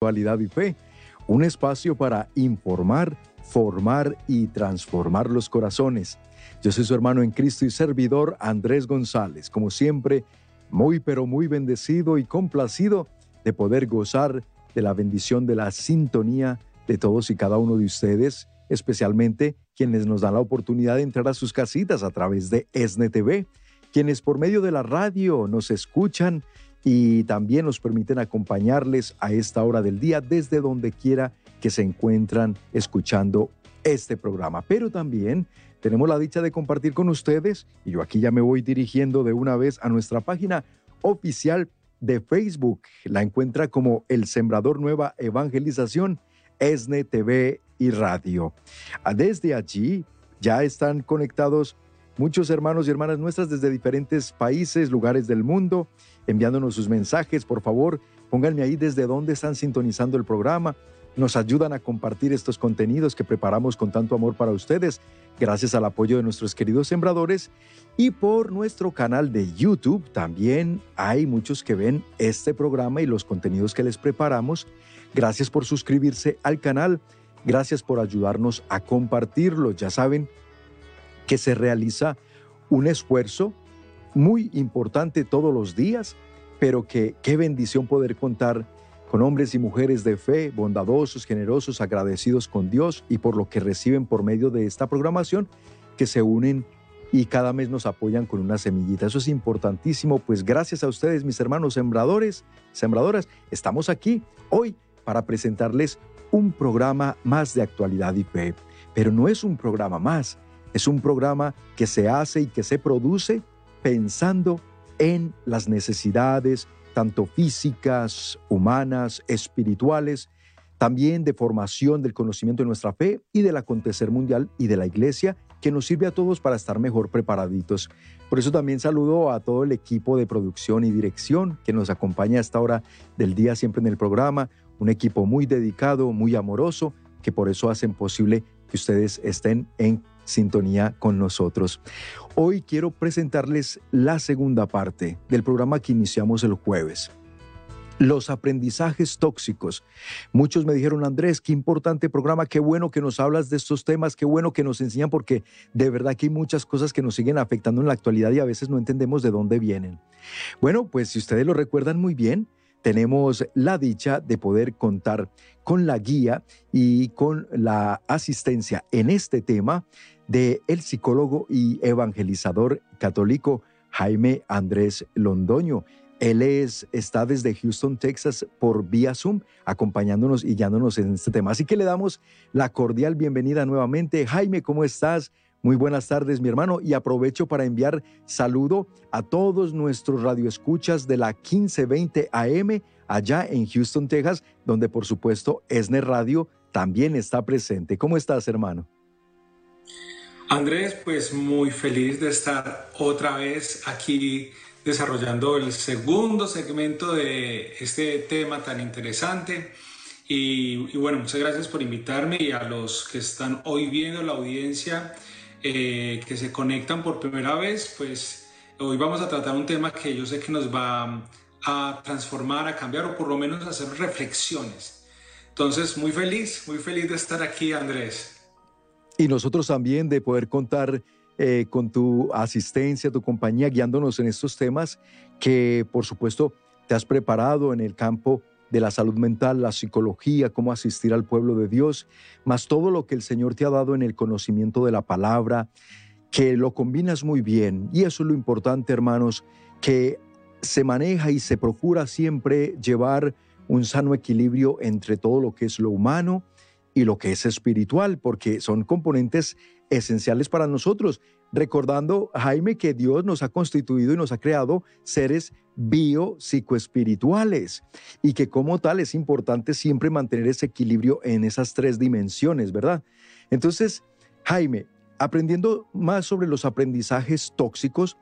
Actualidad y Fe, un espacio para informar, formar y transformar los corazones. Yo soy su hermano en Cristo y servidor Andrés González, como siempre, muy pero muy bendecido y complacido de poder gozar de la bendición de la sintonía de todos y cada uno de ustedes, especialmente quienes nos dan la oportunidad de entrar a sus casitas a través de ESNE TV, quienes por medio de la radio nos escuchan y también nos permiten acompañarles a esta hora del día desde donde quiera que se encuentran escuchando este programa. Pero también tenemos la dicha de compartir con ustedes, y yo aquí ya me voy dirigiendo de una vez a nuestra página oficial de Facebook. La encuentra como El Sembrador Nueva Evangelización, ESNE TV y Radio. Ah, desde allí ya están conectados muchos hermanos y hermanas nuestras desde diferentes países, lugares del mundo, enviándonos sus mensajes. Por favor, pónganme ahí desde dónde están sintonizando el programa. Nos ayudan a compartir estos contenidos que preparamos con tanto amor para ustedes, gracias al apoyo de nuestros queridos sembradores. Y por nuestro canal de YouTube también hay muchos que ven este programa y los contenidos que les preparamos. Gracias por suscribirse al canal. Gracias por ayudarnos a compartirlo. Ya saben, que se realiza un esfuerzo muy importante todos los días, pero que qué bendición poder contar con hombres y mujeres de fe, bondadosos, generosos, agradecidos con Dios y por lo que reciben por medio de esta programación, que se unen y cada mes nos apoyan con una semillita. Eso es importantísimo, pues gracias a ustedes, mis hermanos sembradores, sembradoras, estamos aquí hoy para presentarles un programa más de actualidad y fe. Pero no es un programa más, es un programa que se hace y que se produce pensando en las necesidades tanto físicas, humanas, espirituales, también de formación del conocimiento de nuestra fe y del acontecer mundial y de la iglesia que nos sirve a todos para estar mejor preparaditos. Por eso también saludo a todo el equipo de producción y dirección que nos acompaña a esta hora del día siempre en el programa, un equipo muy dedicado, muy amoroso, que por eso hacen posible que ustedes estén en sintonía con nosotros. Hoy quiero presentarles la segunda parte del programa que iniciamos el jueves. Los aprendizajes tóxicos. Muchos me dijeron, Andrés, qué importante programa, qué bueno que nos hablas de estos temas, qué bueno que nos enseñan, porque de verdad que hay muchas cosas que nos siguen afectando en la actualidad y a veces no entendemos de dónde vienen. Bueno, pues si ustedes lo recuerdan muy bien, tenemos la dicha de poder contar con la guía y con la asistencia en este tema de el psicólogo y evangelizador católico Jaime Andrés Londoño. Él es, está desde Houston, Texas, por vía Zoom, acompañándonos y guiándonos en este tema. Así que le damos la cordial bienvenida nuevamente. Jaime, ¿cómo estás? Muy buenas tardes, mi hermano, y aprovecho para enviar saludo a todos nuestros radioescuchas de la 1520 AM allá en Houston, Texas, donde por supuesto Esner Radio también está presente. ¿Cómo estás, hermano? Andrés, pues muy feliz de estar otra vez aquí desarrollando el segundo segmento de este tema tan interesante. Y, bueno, muchas gracias por invitarme y a los que están hoy viendo la audiencia eh, que se conectan por primera vez, pues hoy vamos a tratar un tema que yo sé que nos va a transformar, a cambiar o por lo menos hacer reflexiones. Entonces, muy feliz, muy feliz de estar aquí, Andrés. Y nosotros también de poder contar eh, con tu asistencia, tu compañía, guiándonos en estos temas que, por supuesto, te has preparado en el campo de la salud mental, la psicología, cómo asistir al pueblo de Dios, más todo lo que el Señor te ha dado en el conocimiento de la palabra, que lo combinas muy bien. Y eso es lo importante, hermanos, que se maneja y se procura siempre llevar un sano equilibrio entre todo lo que es lo humano y lo que es espiritual, porque son componentes esenciales para nosotros. Recordando, Jaime, que Dios nos ha constituido y nos ha creado seres bio-psicoespirituales y que como tal es importante siempre mantener ese equilibrio en esas tres dimensiones, ¿verdad? Entonces, Jaime, aprendiendo más sobre los aprendizajes tóxicos,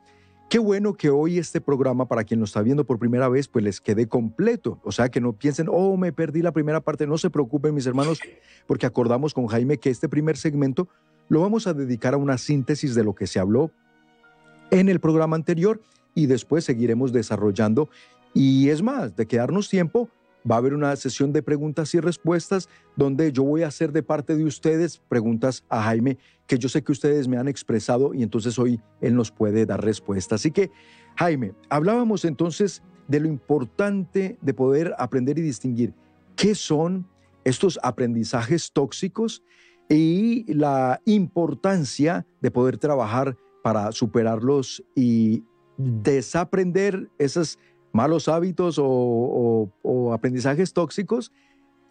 Qué bueno que hoy este programa, para quien lo está viendo por primera vez, pues les quede completo. O sea, que no piensen, oh, me perdí la primera parte. No se preocupen, mis hermanos, porque acordamos con Jaime que este primer segmento lo vamos a dedicar a una síntesis de lo que se habló en el programa anterior y después seguiremos desarrollando. Y es más, de quedarnos tiempo, va a haber una sesión de preguntas y respuestas donde yo voy a hacer de parte de ustedes preguntas a Jaime que yo sé que ustedes me han expresado y entonces hoy él nos puede dar respuesta. Así que, Jaime, hablábamos entonces de lo importante de poder aprender y distinguir qué son estos aprendizajes tóxicos y la importancia de poder trabajar para superarlos y desaprender esos malos hábitos o, aprendizajes tóxicos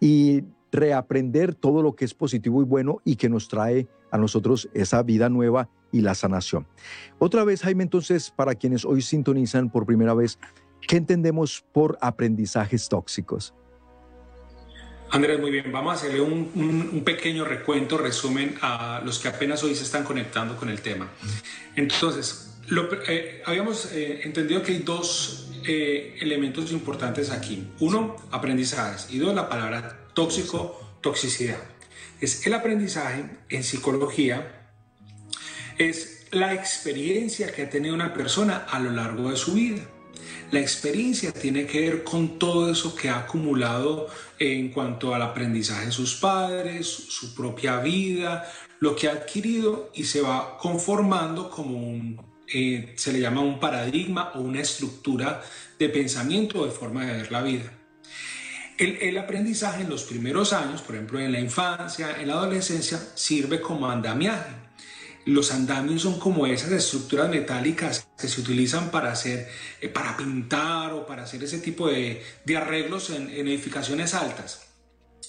y reaprender todo lo que es positivo y bueno y que nos trae a nosotros esa vida nueva y la sanación. Otra vez, Jaime, entonces, para quienes hoy sintonizan por primera vez, ¿qué entendemos por aprendizajes tóxicos? Andrés, muy bien. Vamos a hacerle un, pequeño recuento, resumen a los que apenas hoy se están conectando con el tema. Entonces, eh, habíamos eh, entendido que hay dos eh, elementos importantes aquí. Uno, aprendizajes. Y dos, la palabra tóxico, toxicidad. Es el aprendizaje en psicología, es la experiencia que ha tenido una persona a lo largo de su vida. La experiencia tiene que ver con todo eso que ha acumulado en cuanto al aprendizaje de sus padres, su propia vida, lo que ha adquirido y se va conformando como un, eh, se le llama un paradigma o una estructura de pensamiento o de forma de ver la vida. El, aprendizaje en los primeros años, por ejemplo en la infancia, en la adolescencia, sirve como andamiaje los andamios son como esas estructuras metálicas que se utilizan para hacer, eh, para pintar o para hacer ese tipo de, arreglos en, edificaciones altas.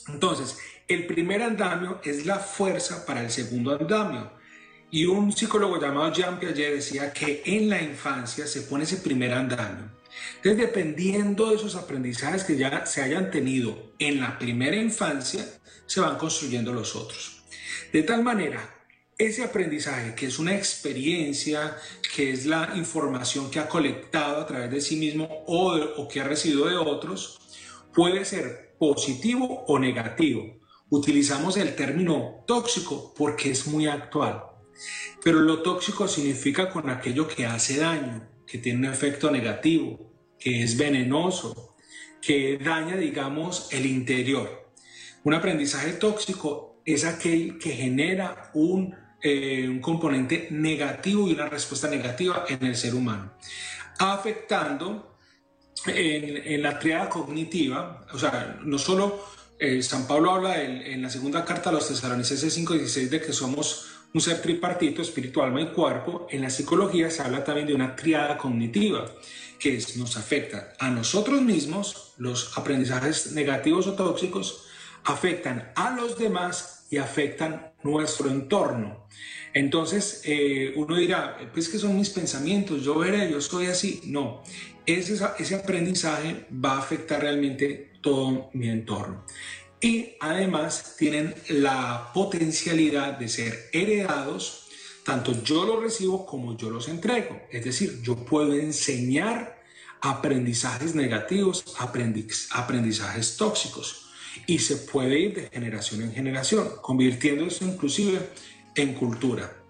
Entonces, el primer andamio es la fuerza para el segundo andamio. Y un psicólogo llamado Jean Piaget decía que en la infancia se pone ese primer andamio. Entonces, dependiendo de esos aprendizajes que ya se hayan tenido en la primera infancia, se van construyendo los otros. De tal manera ese aprendizaje, que es una experiencia, que es la información que ha colectado a través de sí mismo o, que ha recibido de otros, puede ser positivo o negativo. Utilizamos el término tóxico porque es muy actual, pero lo tóxico significa con aquello que hace daño, que tiene un efecto negativo, que es venenoso, que daña, digamos, el interior. Un aprendizaje tóxico es aquel que genera un eh, un componente negativo y una respuesta negativa en el ser humano, afectando en, la triada cognitiva, o sea, no solo eh, San Pablo habla en, la segunda carta a los tesalonicenses 5.16 de que somos un ser tripartito, espiritual, alma y cuerpo, en la psicología se habla también de una triada cognitiva que nos afecta a nosotros mismos, los aprendizajes negativos o tóxicos, afectan a los demás y afectan nuestro entorno. Entonces, eh, uno dirá, pues que son mis pensamientos, yo veré, yo soy así. No, ese, ese aprendizaje va a afectar realmente todo mi entorno. Y además tienen la potencialidad de ser heredados, tanto yo los recibo como yo los entrego. Es decir, yo puedo enseñar aprendizajes negativos, aprendizajes tóxicos y se puede ir de generación en generación, convirtiendo eso inclusive en cultura.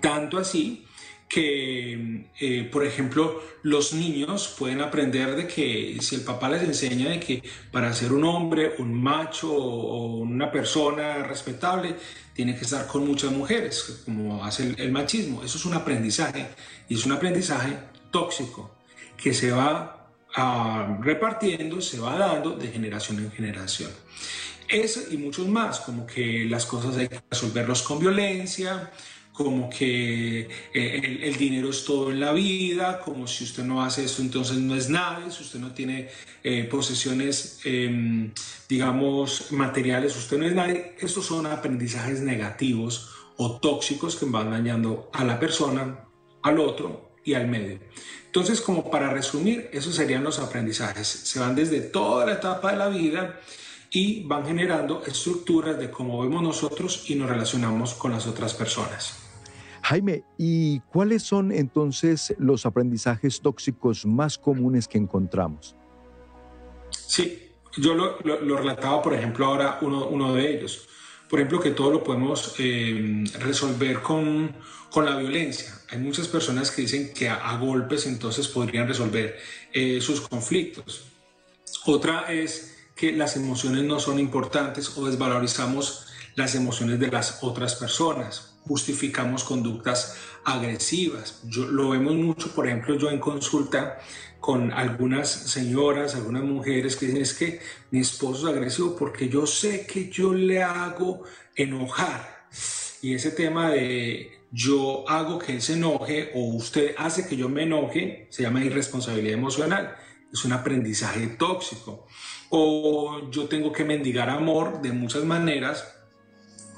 Tanto así que, eh, por ejemplo, los niños pueden aprender de que si el papá les enseña de que para ser un hombre, un macho o una persona respetable, tiene que estar con muchas mujeres, como hace el machismo. Eso es un aprendizaje y es un aprendizaje tóxico que se va repartiendo, se va dando de generación en generación. Eso y muchos más, como que las cosas hay que resolverlos con violencia, como que eh, el, dinero es todo en la vida, como si usted no hace esto entonces no es nadie, si usted no tiene eh, posesiones, em, digamos, materiales, usted no es nadie. Estos son aprendizajes negativos o tóxicos que van dañando a la persona, al otro y al medio. Entonces, como para resumir, esos serían los aprendizajes. Se van desde toda la etapa de la vida y van generando estructuras de cómo vemos nosotros y nos relacionamos con las otras personas. Jaime, ¿y cuáles son entonces los aprendizajes tóxicos más comunes que encontramos? Sí, yo lo, relataba, por ejemplo, ahora uno, uno de ellos por ejemplo, que todo lo podemos eh, resolver con, con, la violencia. Hay muchas personas que dicen que a, golpes entonces podrían resolver eh, sus conflictos. Otra es que las emociones no son importantes o desvalorizamos las emociones de las otras personas, justificamos conductas agresivas. Yo, lo vemos mucho, por ejemplo, yo en consulta con algunas señoras, algunas mujeres que dicen es que mi esposo es agresivo porque yo sé que yo le hago enojar. Y ese tema de yo hago que él se enoje o usted hace que yo me enoje se llama irresponsabilidad emocional. Es un aprendizaje tóxico. O yo tengo que mendigar amor de muchas maneras.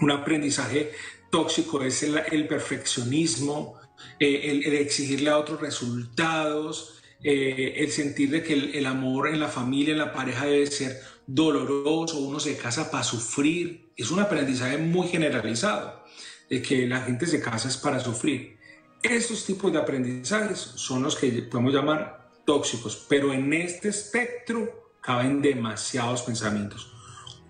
Un aprendizaje tóxico es el, perfeccionismo, eh, el, exigirle a otros resultados, eh, el sentir de que el, amor en la familia, en la pareja debe ser doloroso, uno se casa para sufrir. Es un aprendizaje muy generalizado, de que la gente se casa es para sufrir. Estos tipos de aprendizajes son los que podemos llamar tóxicos, pero en este espectro caben demasiados pensamientos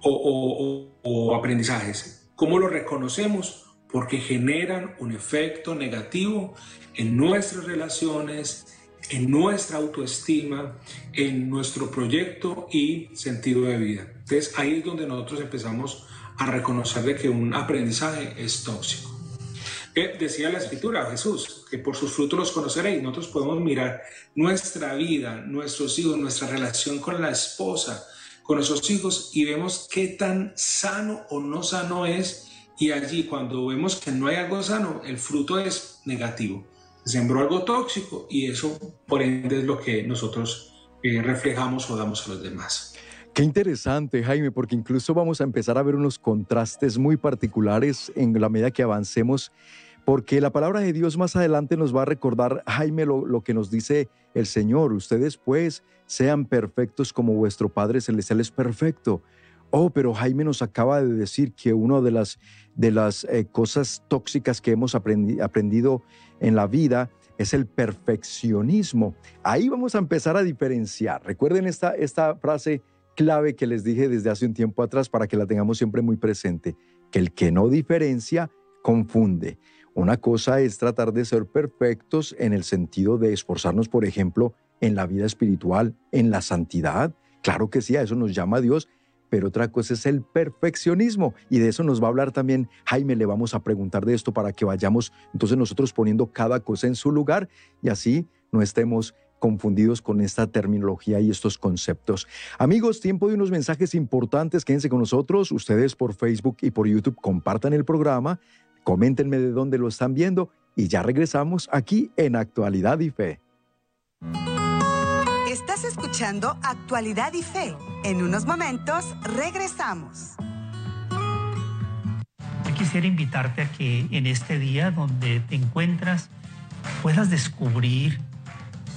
o, o aprendizajes. ¿Cómo lo reconocemos? Porque generan un efecto negativo en nuestras relaciones, en nuestra autoestima, en nuestro proyecto y sentido de vida. Entonces ahí es donde nosotros empezamos a reconocer de que un aprendizaje es tóxico. decía la escritura Jesús, que por sus frutos los conoceréis. Nosotros podemos mirar nuestra vida, nuestros hijos, nuestra relación con la esposa, con nuestros hijos y vemos qué tan sano o no sano es. Y allí cuando vemos que no hay algo sano, el fruto es negativo sembró algo tóxico y eso por ende es lo que nosotros eh, reflejamos o damos a los demás. Qué interesante, Jaime, porque incluso vamos a empezar a ver unos contrastes muy particulares en la medida que avancemos, porque la palabra de Dios más adelante nos va a recordar, Jaime, lo, lo que nos dice el Señor. Ustedes pues sean perfectos como vuestro Padre Celestial es perfecto. Oh, pero Jaime nos acaba de decir que una de las, de las eh, cosas tóxicas que hemos aprendido en la vida es el perfeccionismo. Ahí vamos a empezar a diferenciar. Recuerden esta, esta frase clave que les dije desde hace un tiempo atrás para que la tengamos siempre muy presente, que el que no diferencia confunde. Una cosa es tratar de ser perfectos en el sentido de esforzarnos, por ejemplo, en la vida espiritual, en la santidad. Claro que sí, a eso nos llama Dios, pero otra cosa es el perfeccionismo y de eso nos va a hablar también Jaime, le vamos a preguntar de esto para que vayamos entonces nosotros poniendo cada cosa en su lugar y así no estemos confundidos con esta terminología y estos conceptos. Amigos, tiempo de unos mensajes importantes, quédense con nosotros, ustedes por Facebook y por YouTube compartan el programa, coméntenme de dónde lo están viendo y ya regresamos aquí en Actualidad y Fe. Escuchando Actualidad y Fe. En unos momentos regresamos. quisiera invitarte a que en este día donde te encuentras puedas descubrir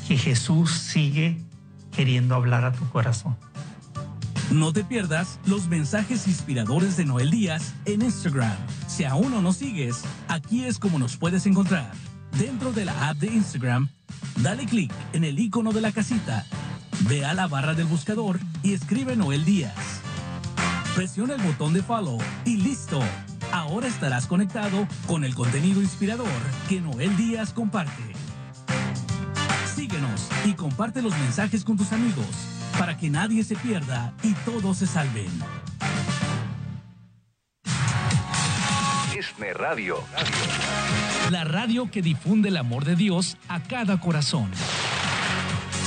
que Jesús sigue queriendo hablar a tu corazón. No te pierdas los mensajes inspiradores de Noel Díaz en Instagram. Si aún no nos sigues, aquí es como nos puedes encontrar. Dentro de la app de Instagram, Dale clic en el icono de la casita, ve a la barra del buscador y escribe Noel Díaz. Presiona el botón de follow y listo. Ahora estarás conectado con el contenido inspirador que Noel Díaz comparte. Síguenos y comparte los mensajes con tus amigos para que nadie se pierda y todos se salven. Radio. La radio que difunde el amor de Dios a cada corazón.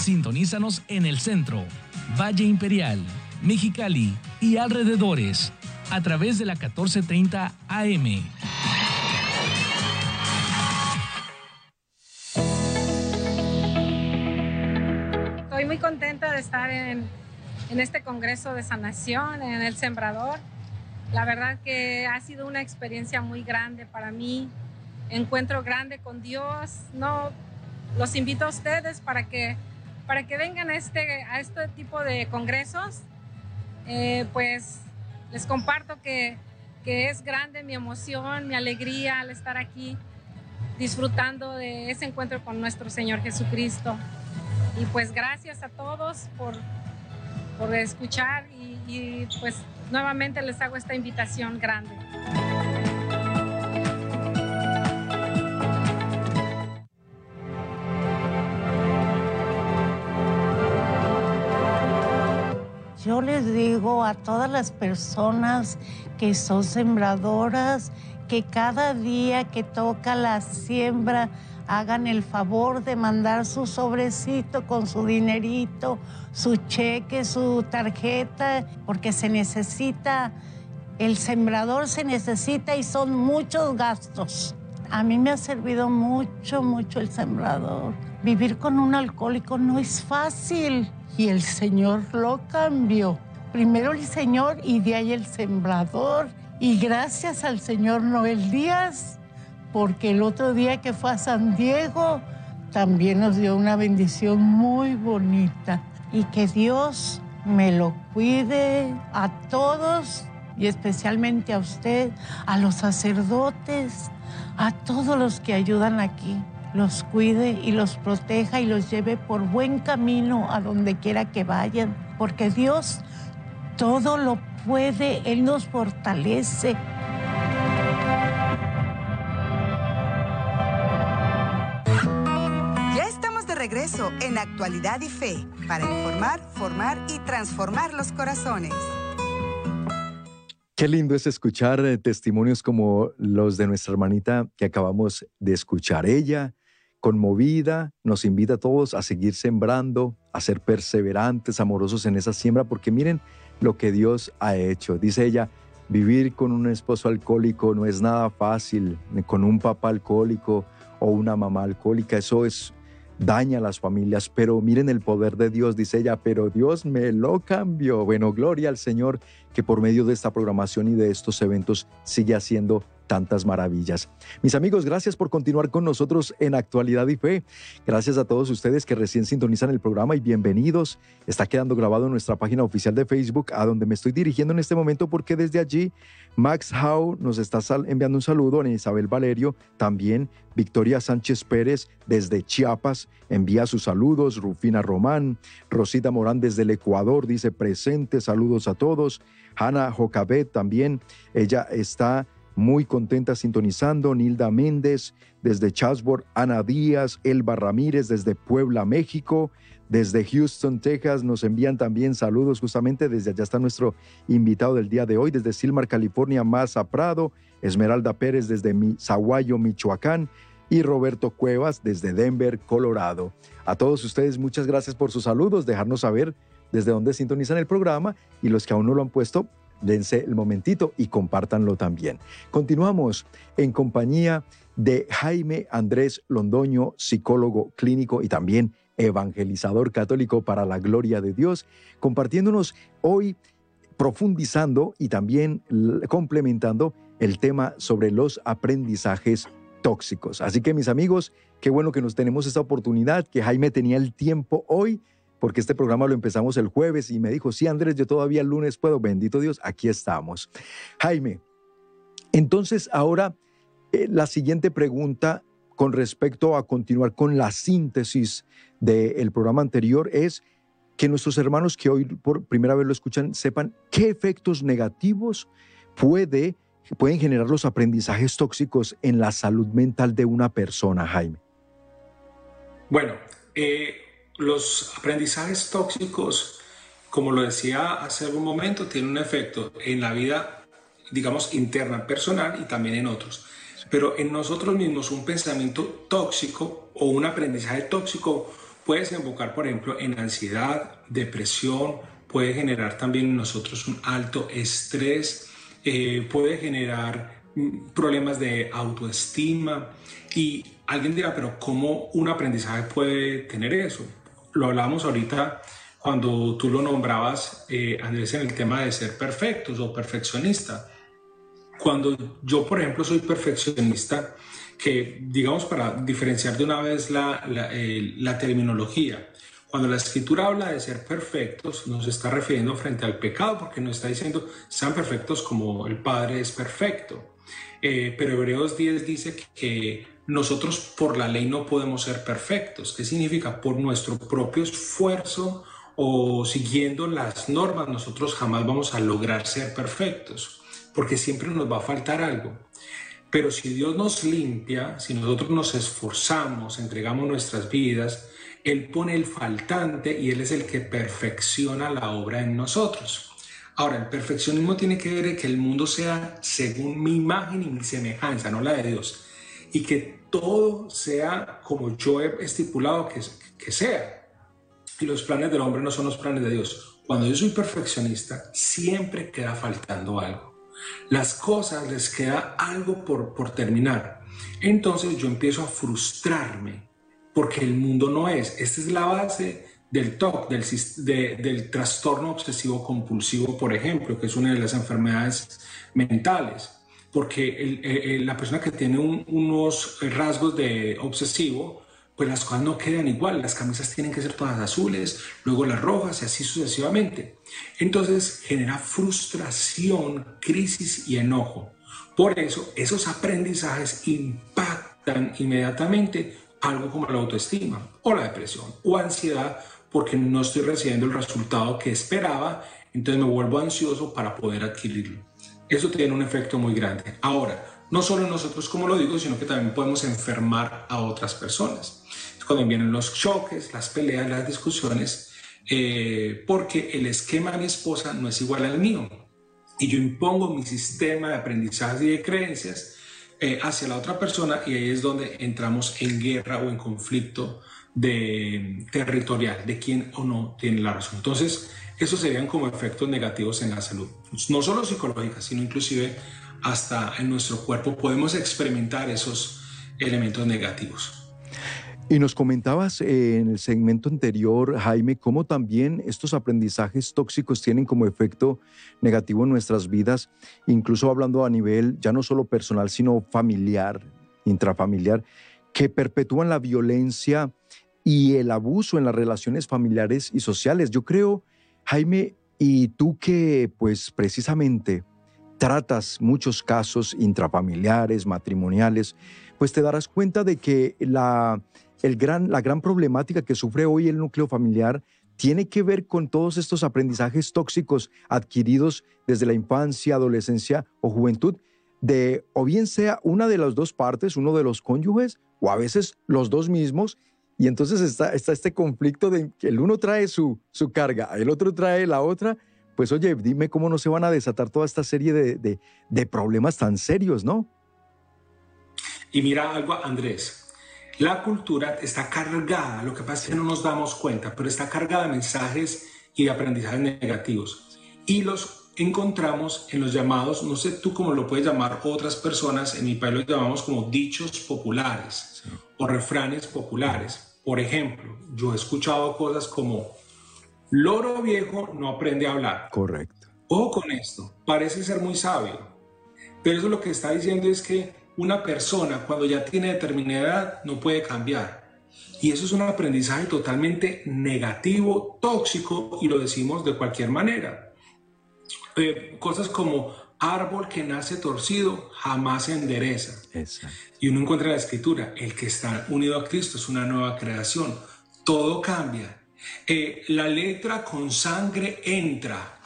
Sintonízanos en el centro, Valle Imperial, Mexicali y alrededores a través de la 1430 AM. Estoy muy contenta de estar en, este Congreso de Sanación, en El Sembrador. La verdad que ha sido una experiencia muy grande para mí, encuentro grande con Dios. No, los invito a ustedes para que, para que vengan a este, a este tipo de congresos. Eh, pues les comparto que, que es grande mi emoción, mi alegría al estar aquí disfrutando de ese encuentro con nuestro Señor Jesucristo. Y pues gracias a todos por, por escuchar y, y pues nuevamente les hago esta invitación grande. Bendigo a todas las personas que son sembradoras, que cada día que toca la siembra hagan el favor de mandar su sobrecito con su dinerito, su cheque, su tarjeta, porque se necesita, el sembrador se necesita y son muchos gastos. A mí me ha servido mucho, mucho el sembrador. Vivir con un alcohólico no es fácil y el Señor lo cambió. Primero el Señor y de ahí el sembrador. Y gracias al Señor Noel Díaz, porque el otro día que fue a San Diego también nos dio una bendición muy bonita. Y que Dios me lo cuide a todos y especialmente a usted, a los sacerdotes, a todos los que ayudan aquí, los cuide y los proteja y los lleve por buen camino a donde quiera que vayan, porque Dios todo lo puede, Él nos fortalece. Ya estamos de regreso en Actualidad y Fe para informar, formar y transformar los corazones. Qué lindo es escuchar eh, testimonios como los de nuestra hermanita que acabamos de escuchar. Ella, conmovida, nos invita a todos a seguir sembrando, a ser perseverantes, amorosos en esa siembra, porque miren lo que Dios ha hecho. Dice ella, vivir con un esposo alcohólico no es nada fácil, con un papá alcohólico o una mamá alcohólica, eso es daña a las familias, pero miren el poder de Dios, dice ella, pero Dios me lo cambió. Bueno, gloria al Señor que por medio de esta programación y de estos eventos sigue haciendo tantas maravillas. Mis amigos, gracias por continuar con nosotros en Actualidad y Fe. Gracias a todos ustedes que recién sintonizan el programa y bienvenidos. Está quedando grabado en nuestra página oficial de Facebook, a donde me estoy dirigiendo en este momento porque desde allí Max Howe nos está enviando un saludo, a Isabel Valerio, también Victoria Sánchez Pérez desde Chiapas envía sus saludos, Rufina Román, Rosita Morán desde el Ecuador dice presente, saludos a todos, Hanna Jocabet también, ella está muy contenta sintonizando, Nilda Méndez desde Chatsworth, Ana Díaz, Elba Ramírez desde Puebla, México, desde Houston, Texas, nos envían también saludos justamente desde allá está nuestro invitado del día de hoy, desde Silmar, California, Maza Prado, Esmeralda Pérez desde Zaguayo, Michoacán y Roberto Cuevas desde Denver, Colorado. A todos ustedes muchas gracias por sus saludos, dejarnos saber desde dónde sintonizan el programa y los que aún no lo han puesto, dense el momentito y compártanlo también. Continuamos en compañía de Jaime Andrés Londoño, psicólogo clínico y también evangelizador católico para la gloria de Dios, compartiéndonos hoy, profundizando y también complementando el tema sobre los aprendizajes tóxicos. Así que mis amigos, qué bueno que nos tenemos esta oportunidad, que Jaime tenía el tiempo hoy porque este programa lo empezamos el jueves y me dijo, sí, Andrés, yo todavía el lunes puedo, bendito Dios, aquí estamos. Jaime, entonces ahora eh, la siguiente pregunta con respecto a continuar con la síntesis del programa anterior es que nuestros hermanos que hoy por primera vez lo escuchan sepan qué efectos negativos puede, pueden generar los aprendizajes tóxicos en la salud mental de una persona, Jaime. Bueno, eh, los aprendizajes tóxicos, como lo decía hace algún momento, tienen un efecto en la vida, digamos, interna, personal y también en otros. Pero en nosotros mismos un pensamiento tóxico o un aprendizaje tóxico puede desembocar, por ejemplo, en ansiedad, depresión, puede generar también en nosotros un alto estrés, eh, puede generar mm, problemas de autoestima y alguien dirá, pero ¿cómo un aprendizaje puede tener eso? Lo hablábamos ahorita cuando tú lo nombrabas, eh, Andrés, en el tema de ser perfectos o perfeccionista. Cuando yo, por ejemplo, soy perfeccionista, que digamos para diferenciar de una vez la, la, eh, terminología, cuando la escritura habla de ser perfectos, nos está refiriendo frente al pecado, porque nos está diciendo, sean perfectos como el Padre es perfecto. Eh, pero Hebreos 10 dice que nosotros por la ley no podemos ser perfectos. ¿Qué significa? Por nuestro propio esfuerzo o siguiendo las normas, nosotros jamás vamos a lograr ser perfectos, porque siempre nos va a faltar algo. Pero si Dios nos limpia, si nosotros nos esforzamos, entregamos nuestras vidas, Él pone el faltante y Él es el que perfecciona la obra en nosotros. Ahora, el perfeccionismo tiene que ver que el mundo sea según mi imagen y mi semejanza, no la de Dios. Y que todo sea como yo he estipulado que, que sea. Y los planes del hombre no son los planes de Dios. Cuando yo soy perfeccionista, siempre queda faltando algo. Las cosas les queda algo por, por terminar. Entonces yo empiezo a frustrarme porque el mundo no es. Esta es la base del TOC, del, del trastorno obsesivo compulsivo, por ejemplo, que es una de las enfermedades mentales, porque la persona que tiene unos rasgos de obsesivo, pues las cosas no quedan igual, las camisas tienen que ser todas azules, luego las rojas y así sucesivamente. Entonces genera frustración, crisis y enojo. Por eso esos aprendizajes impactan inmediatamente algo como la autoestima o la depresión o ansiedad porque no estoy recibiendo el resultado que esperaba, entonces me vuelvo ansioso para poder adquirirlo. Eso tiene un efecto muy grande. Ahora, no solo nosotros como lo digo, sino que también podemos enfermar a otras personas. Cuando vienen los choques, las peleas, las discusiones, eh, porque el esquema de mi esposa no es igual al mío. Y yo impongo mi sistema de aprendizaje y de creencias eh, hacia la otra persona y ahí es donde entramos en guerra o en conflicto territorial, de quién o no tiene la razón. Entonces, esos serían como efectos negativos en la salud, no solo psicológica, sino inclusive hasta en nuestro cuerpo podemos experimentar esos elementos negativos. Y nos comentabas eh, en el segmento anterior, Jaime, cómo también estos aprendizajes tóxicos tienen como efecto negativo en nuestras vidas, incluso hablando a nivel ya no solo personal, sino familiar, intrafamiliar, que perpetúan la violencia y el abuso en las relaciones familiares y sociales. Yo creo, Jaime, y tú que pues precisamente tratas muchos casos intrafamiliares, matrimoniales, pues te darás cuenta de que la, el gran, la gran problemática que sufre hoy el núcleo familiar tiene que ver con todos estos aprendizajes tóxicos adquiridos desde la infancia, adolescencia o juventud, de o bien sea una de las dos partes, uno de los cónyuges, o a veces los dos mismos, y entonces está, está este conflicto de que el uno trae su, su carga, el otro trae la otra. Pues oye, dime cómo no se van a desatar toda esta serie de, de, de problemas tan serios, ¿no? Y mira algo, Andrés. La cultura está cargada, lo que pasa es que no nos damos cuenta, pero está cargada de mensajes y de aprendizajes negativos. Y los encontramos en los llamados, no sé tú cómo lo puedes llamar otras personas, en mi país los llamamos como dichos populares o refranes populares. Por ejemplo, yo he escuchado cosas como, loro viejo no aprende a hablar. Correcto. Ojo con esto, parece ser muy sabio, pero eso lo que está diciendo es que una persona cuando ya tiene determinada edad no puede cambiar. Y eso es un aprendizaje totalmente negativo, tóxico, y lo decimos de cualquier manera. Eh, cosas como árbol que nace torcido jamás se endereza. Y uno encuentra en la escritura, el que está unido a Cristo es una nueva creación. Todo cambia. Eh, la letra con sangre entra.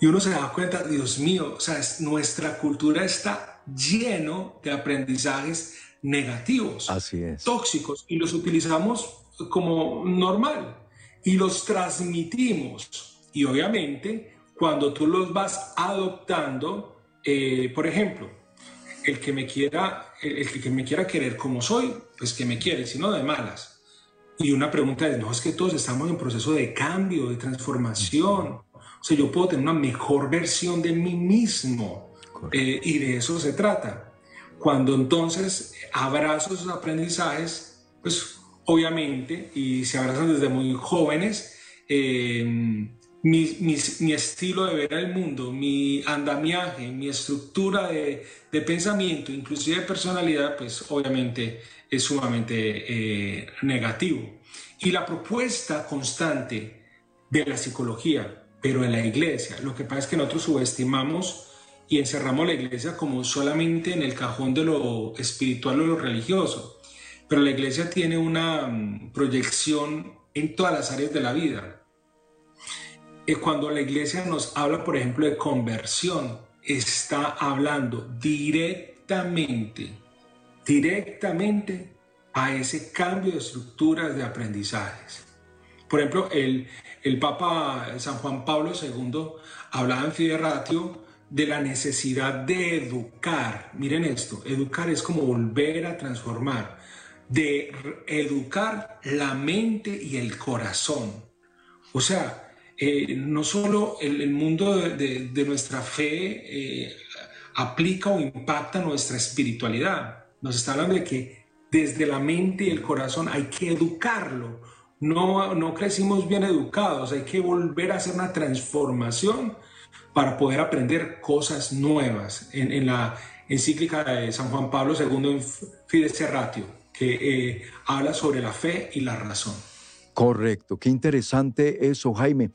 Y uno se da cuenta, Dios mío, o sea, nuestra cultura está lleno de aprendizajes negativos, Así es. tóxicos, y los utilizamos como normal y los transmitimos. Y obviamente cuando tú los vas adoptando, eh, por ejemplo, el que me quiera, el, que me quiera querer como soy, pues que me quiere, sino de malas. Y una pregunta es, no, es que todos estamos en proceso de cambio, de transformación. O sea, yo puedo tener una mejor versión de mí mismo. Eh, y de eso se trata. Cuando entonces abrazo esos aprendizajes, pues obviamente, y se abrazan desde muy jóvenes, eh, mi, estilo de ver el mundo, mi andamiaje, mi estructura de, pensamiento, inclusive de personalidad, pues obviamente es sumamente eh, negativo. Y la propuesta constante de la psicología, pero en la iglesia, lo que pasa es que nosotros subestimamos y encerramos la iglesia como solamente en el cajón de lo espiritual o lo religioso, pero la iglesia tiene una mm, proyección en todas las áreas de la vida cuando la iglesia nos habla, por ejemplo, de conversión, está hablando directamente, directamente a ese cambio de estructuras de aprendizajes. Por ejemplo, el, el Papa San Juan Pablo II hablaba en Fide Ratio de la necesidad de educar. Miren esto, educar es como volver a transformar, de educar la mente y el corazón. O sea, eh, no solo el, mundo de, nuestra fe eh, aplica o impacta nuestra espiritualidad, nos está hablando de que desde la mente y el corazón hay que educarlo. No, no crecimos bien educados, hay que volver a hacer una transformación para poder aprender cosas nuevas. En, la encíclica de San Juan Pablo II en Fides Ratio, que eh, habla sobre la fe y la razón. Correcto, qué interesante eso, Jaime.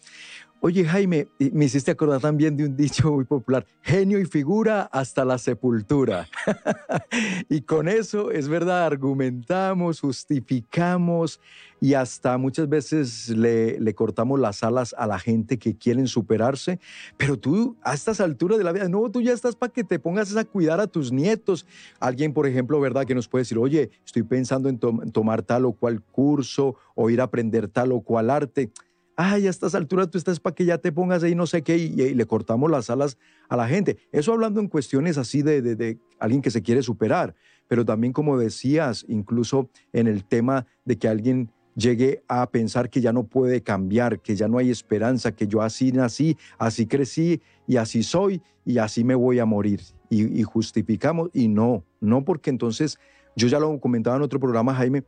Oye, Jaime, me hiciste acordar también de un dicho muy popular, genio y figura hasta la sepultura. y con eso, es verdad, argumentamos, justificamos y hasta muchas veces le, cortamos las alas a la gente que quieren superarse. Pero tú, a estas alturas de la vida, no, tú ya estás para que te pongas a cuidar a tus nietos. Alguien, por ejemplo, ¿verdad? Que nos puede decir, oye, estoy pensando en tomar tal o cual curso o ir a aprender tal o cual arte ay, a estas alturas tú estás para que ya te pongas ahí no sé qué y, le cortamos las alas a la gente. Eso hablando en cuestiones así de, de, alguien que se quiere superar, pero también como decías, incluso en el tema de que alguien llegue a pensar que ya no puede cambiar, que ya no hay esperanza, que yo así nací, así crecí y así soy y así me voy a morir. Y, y justificamos, y no, no porque entonces, yo ya lo comentaba en otro programa, Jaime,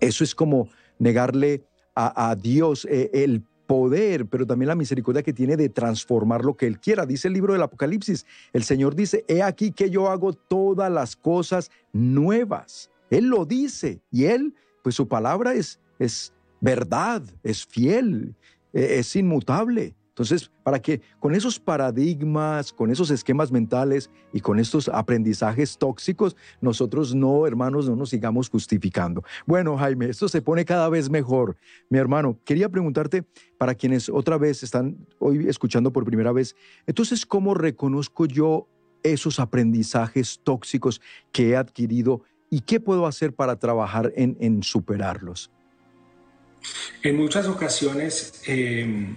eso es como negarle a, Dios eh, el poder, pero también la misericordia que tiene de transformar lo que Él quiera. Dice el libro del Apocalipsis, el Señor dice, he aquí que yo hago todas las cosas nuevas. Él lo dice y Él, pues su palabra es, es verdad, es fiel, e, es inmutable. Entonces, para que con esos paradigmas, con esos esquemas mentales y con estos aprendizajes tóxicos, nosotros no, hermanos, no nos sigamos justificando. Bueno, Jaime, esto se pone cada vez mejor. Mi hermano, quería preguntarte, para quienes otra vez están hoy escuchando por primera vez, entonces, ¿cómo reconozco yo esos aprendizajes tóxicos que he adquirido y qué puedo hacer para trabajar en, superarlos? En muchas ocasiones... Eh,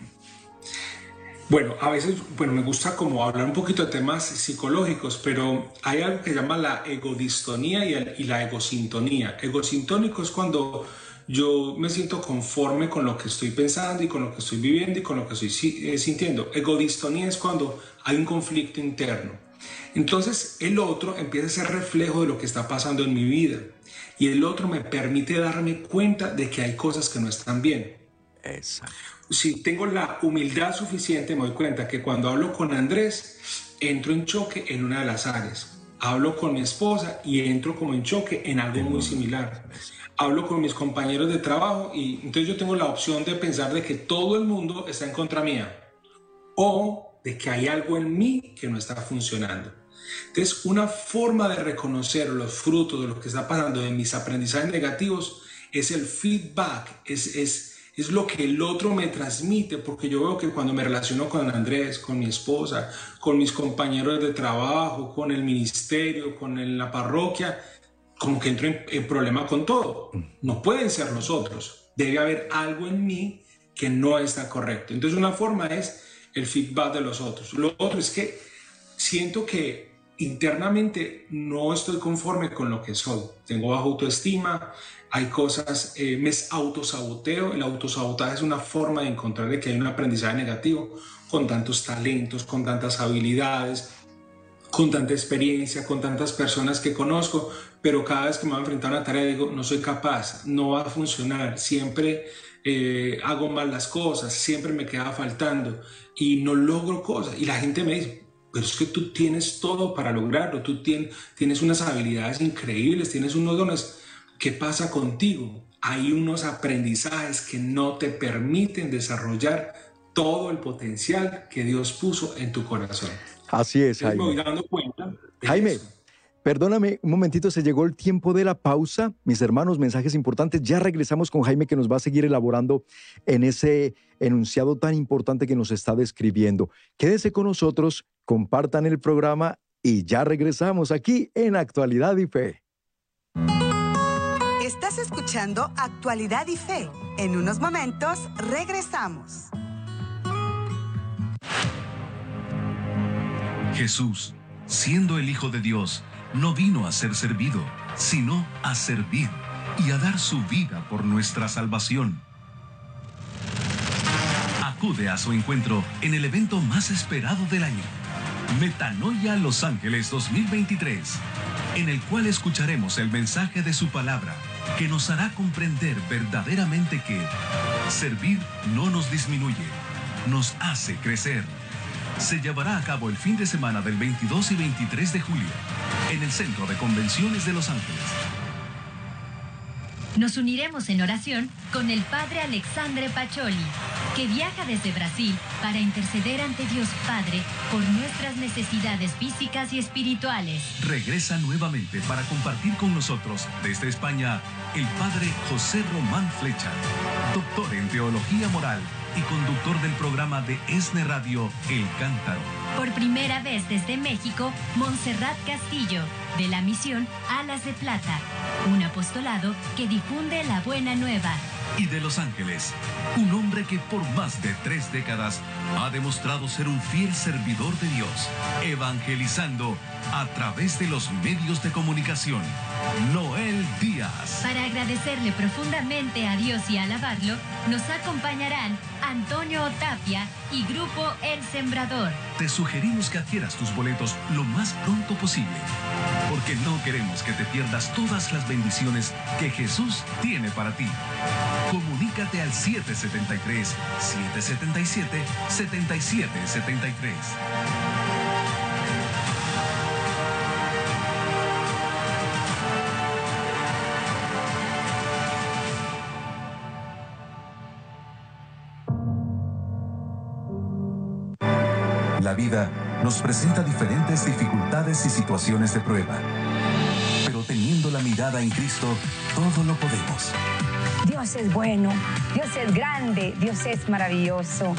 bueno, a veces, bueno, me gusta como hablar un poquito de temas psicológicos, pero hay algo que llama la egodistonía y, la egosintonía. Egosintónico es cuando yo me siento conforme con lo que estoy pensando y con lo que estoy viviendo y con lo que estoy eh, sintiendo. Egodistonía es cuando hay un conflicto interno. Entonces el otro empieza a ser reflejo de lo que está pasando en mi vida y el otro me permite darme cuenta de que hay cosas que no están bien. Exacto si tengo la humildad suficiente, me doy cuenta que cuando hablo con Andrés, entro en choque en una de las áreas. Hablo con mi esposa y entro como en choque en algo muy similar. Hablo con mis compañeros de trabajo y entonces yo tengo la opción de pensar de que todo el mundo está en contra mía o de que hay algo en mí que no está funcionando. Entonces, una forma de reconocer los frutos de lo que está pasando en mis aprendizajes negativos es el feedback, es, es es lo que el otro me transmite, porque yo veo que cuando me relaciono con Andrés, con mi esposa, con mis compañeros de trabajo, con el ministerio, con la parroquia, como que entro en, problema con todo. No pueden ser los otros. Debe haber algo en mí que no está correcto. Entonces una forma es el feedback de los otros. Lo otro es que siento que internamente no estoy conforme con lo que soy. Tengo baja autoestima, hay cosas, eh, me autosaboteo. El autosabotaje es una forma de encontrar que hay un aprendizaje negativo con tantos talentos, con tantas habilidades, con tanta experiencia, con tantas personas que conozco, pero cada vez que me voy a enfrentar a una tarea digo, no soy capaz, no va a funcionar, siempre eh, hago mal las cosas, siempre me queda faltando y no logro cosas. Y la gente me dice, pero es que tú tienes todo para lograrlo, tú tienes, tienes unas habilidades increíbles, tienes unos dones. ¿Qué pasa contigo? Hay unos aprendizajes que no te permiten desarrollar todo el potencial que Dios puso en tu corazón. Así es, Jaime. Me voy dando cuenta. Jaime, Perdóname, un momentito, se llegó el tiempo de la pausa. Mis hermanos, mensajes importantes. Ya regresamos con Jaime que nos va a seguir elaborando en ese enunciado tan importante que nos está describiendo. Quédese con nosotros, compartan el programa y ya regresamos aquí en Actualidad y Fe. Estás escuchando Actualidad y Fe En unos momentos regresamos. Jesús, siendo el Hijo de Dios, no vino a ser servido, sino a servir y a dar su vida por nuestra salvación. Acude a su encuentro en el evento más esperado del año, Metanoia Los Ángeles 2023, en el cual escucharemos el mensaje de su palabra que nos hará comprender verdaderamente que servir no nos disminuye, nos hace crecer se llevará a cabo el fin de semana del 22 y 23 de julio en el Centro de Convenciones de Los Ángeles. Nos uniremos en oración con el Padre Alexandre Pacholi, que viaja desde Brasil para interceder ante Dios Padre por nuestras necesidades físicas y espirituales. Regresa nuevamente para compartir con nosotros desde España el Padre José Román Flecha, doctor en Teología Moral y conductor del programa de ESNE Radio El Cántaro. Por primera vez desde México, Montserrat Castillo, de la misión Alas de Plata, un apostolado que difunde la buena nueva. Y de Los Ángeles, un hombre que por más de tres décadas ha demostrado ser un fiel servidor de Dios, evangelizando a través de los medios de comunicación. Noel Díaz. Para agradecerle profundamente a Dios y alabarlo, nos acompañarán Antonio Otapia y Grupo El Sembrador. Te sugerimos que adquieras tus boletos lo más pronto posible, porque no queremos que te pierdas todas las bendiciones que Jesús tiene para ti. Comunícate al 773-777-7773. Vida nos presenta diferentes dificultades y situaciones de prueba. Pero teniendo la mirada en Cristo, todo lo podemos. Dios es bueno, Dios es grande, Dios es maravilloso.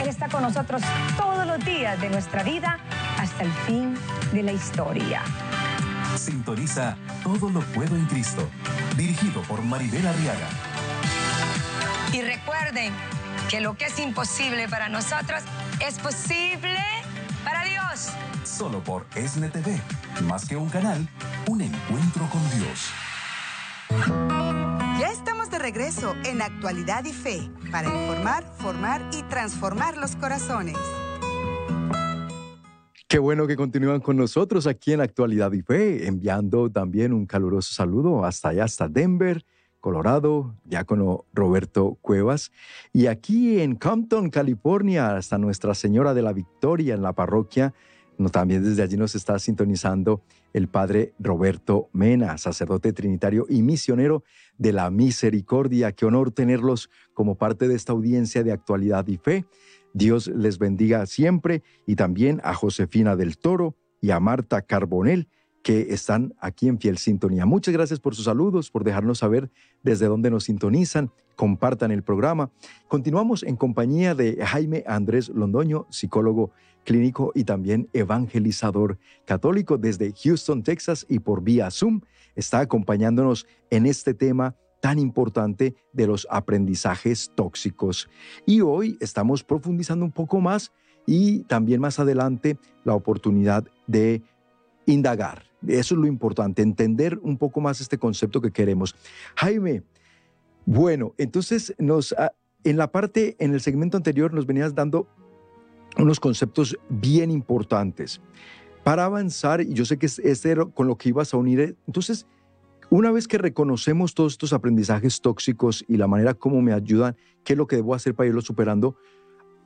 Él está con nosotros todos los días de nuestra vida hasta el fin de la historia. Sintoniza Todo lo puedo en Cristo, dirigido por Maribel Arriaga. Y recuerden que lo que es imposible para nosotros es posible Solo por ESNE TV. Más que un canal, un encuentro con Dios. Ya estamos de regreso en Actualidad y Fe para informar, formar y transformar los corazones. Qué bueno que continúan con nosotros aquí en Actualidad y Fe, enviando también un caluroso saludo hasta allá, hasta Denver Colorado, diácono Roberto Cuevas. Y aquí en Compton, California, hasta Nuestra Señora de la Victoria en la parroquia, también desde allí nos está sintonizando el padre Roberto Mena, sacerdote trinitario y misionero de la misericordia. Qué honor tenerlos como parte de esta audiencia de actualidad y fe. Dios les bendiga siempre y también a Josefina del Toro y a Marta Carbonel que están aquí en fiel sintonía. Muchas gracias por sus saludos, por dejarnos saber desde dónde nos sintonizan. Compartan el programa. Continuamos en compañía de Jaime Andrés Londoño, psicólogo clínico y también evangelizador católico desde Houston, Texas y por vía Zoom. Está acompañándonos en este tema tan importante de los aprendizajes tóxicos. Y hoy estamos profundizando un poco más y también más adelante la oportunidad de indagar. Eso es lo importante, entender un poco más este concepto que queremos. Jaime, bueno, entonces nos, ah, en la parte, en el segmento anterior nos venías dando unos conceptos bien importantes. Para avanzar, y yo sé que es este con lo que ibas a unir, entonces, una vez que reconocemos todos estos aprendizajes tóxicos y la manera como me ayudan, qué es lo que debo hacer para irlo superando,